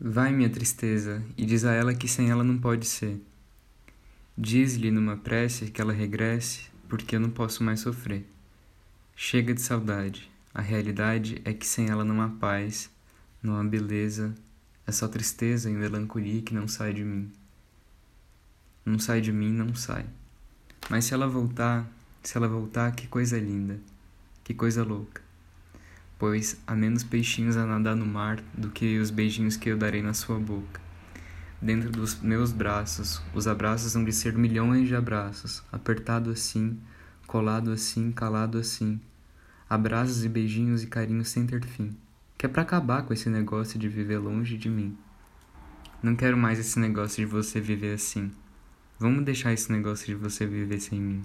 Vai, minha tristeza, e diz a ela que sem ela não pode ser. Diz-lhe numa prece que ela regresse, porque eu não posso mais sofrer. Chega de saudade. A realidade é que sem ela não há paz, não há beleza, é só tristeza e melancolia que não sai de mim. Não sai de mim, não sai. Mas se ela voltar, se ela voltar, que coisa linda, que coisa louca pois há menos peixinhos a nadar no mar do que os beijinhos que eu darei na sua boca. Dentro dos meus braços, os abraços hão de ser milhões de abraços, apertado assim, colado assim, calado assim. Abraços e beijinhos e carinhos sem ter fim. Que é para acabar com esse negócio de viver longe de mim. Não quero mais esse negócio de você viver assim. Vamos deixar esse negócio de você viver sem mim.